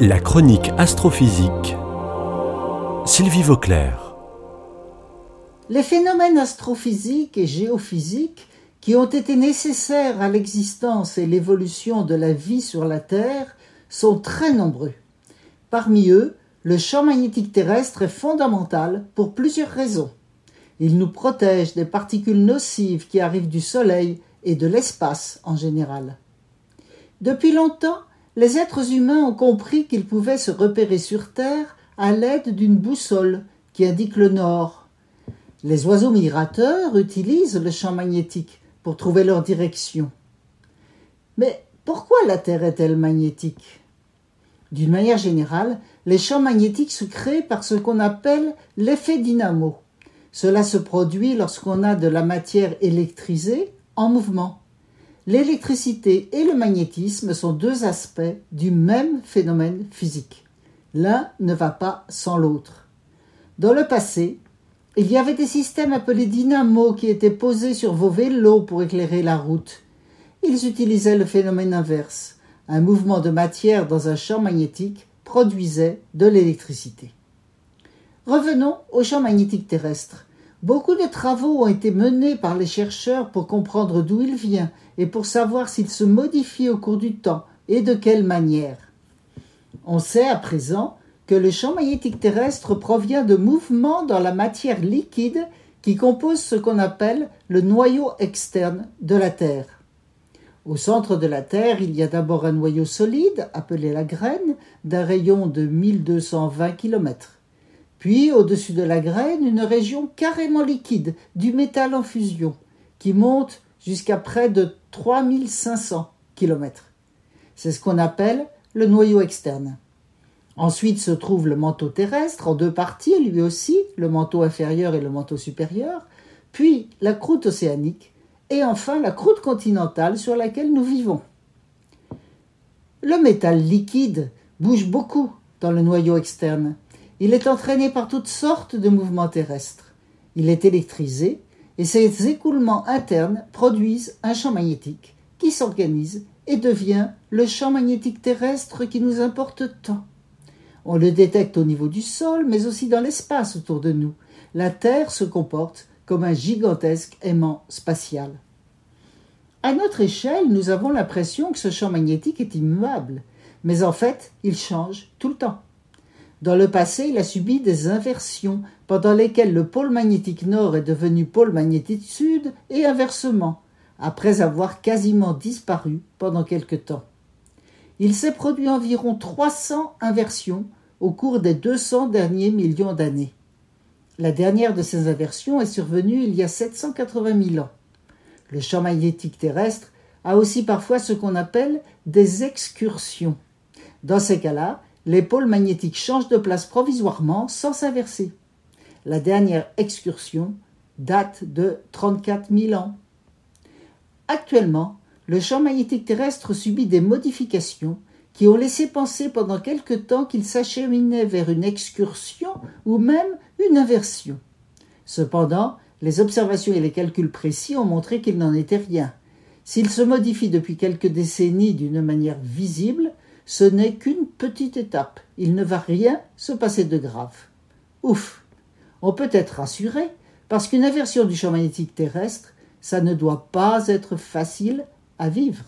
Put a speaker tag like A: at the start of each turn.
A: La chronique astrophysique. Sylvie Vauclair.
B: Les phénomènes astrophysiques et géophysiques qui ont été nécessaires à l'existence et l'évolution de la vie sur la Terre sont très nombreux. Parmi eux, le champ magnétique terrestre est fondamental pour plusieurs raisons. Il nous protège des particules nocives qui arrivent du Soleil et de l'espace en général. Depuis longtemps, les êtres humains ont compris qu'ils pouvaient se repérer sur Terre à l'aide d'une boussole qui indique le nord. Les oiseaux migrateurs utilisent le champ magnétique pour trouver leur direction. Mais pourquoi la Terre est-elle magnétique? D'une manière générale, les champs magnétiques se créent par ce qu'on appelle l'effet dynamo. Cela se produit lorsqu'on a de la matière électrisée en mouvement. L'électricité et le magnétisme sont deux aspects du même phénomène physique. L'un ne va pas sans l'autre. Dans le passé, il y avait des systèmes appelés dynamos qui étaient posés sur vos vélos pour éclairer la route. Ils utilisaient le phénomène inverse. Un mouvement de matière dans un champ magnétique produisait de l'électricité. Revenons au champ magnétique terrestre. Beaucoup de travaux ont été menés par les chercheurs pour comprendre d'où il vient et pour savoir s'il se modifie au cours du temps et de quelle manière. On sait à présent que le champ magnétique terrestre provient de mouvements dans la matière liquide qui compose ce qu'on appelle le noyau externe de la Terre. Au centre de la Terre, il y a d'abord un noyau solide, appelé la graine, d'un rayon de 1220 km. Puis, au-dessus de la graine, une région carrément liquide, du métal en fusion, qui monte jusqu'à près de 3500 km. C'est ce qu'on appelle le noyau externe. Ensuite se trouve le manteau terrestre en deux parties, lui aussi, le manteau inférieur et le manteau supérieur, puis la croûte océanique, et enfin la croûte continentale sur laquelle nous vivons. Le métal liquide bouge beaucoup dans le noyau externe. Il est entraîné par toutes sortes de mouvements terrestres. Il est électrisé et ces écoulements internes produisent un champ magnétique qui s'organise et devient le champ magnétique terrestre qui nous importe tant. On le détecte au niveau du sol, mais aussi dans l'espace autour de nous. La Terre se comporte comme un gigantesque aimant spatial. À notre échelle, nous avons l'impression que ce champ magnétique est immuable, mais en fait, il change tout le temps. Dans le passé, il a subi des inversions pendant lesquelles le pôle magnétique nord est devenu pôle magnétique sud et inversement, après avoir quasiment disparu pendant quelque temps. Il s'est produit environ 300 inversions au cours des 200 derniers millions d'années. La dernière de ces inversions est survenue il y a 780 000 ans. Le champ magnétique terrestre a aussi parfois ce qu'on appelle des excursions. Dans ces cas-là, les pôles magnétiques changent de place provisoirement sans s'inverser. La dernière excursion date de 34 000 ans. Actuellement, le champ magnétique terrestre subit des modifications qui ont laissé penser pendant quelque temps qu'il s'acheminait vers une excursion ou même une inversion. Cependant, les observations et les calculs précis ont montré qu'il n'en était rien. S'il se modifie depuis quelques décennies d'une manière visible, ce n'est qu'une petite étape. Il ne va rien se passer de grave. Ouf. On peut être rassuré, parce qu'une inversion du champ magnétique terrestre, ça ne doit pas être facile à vivre.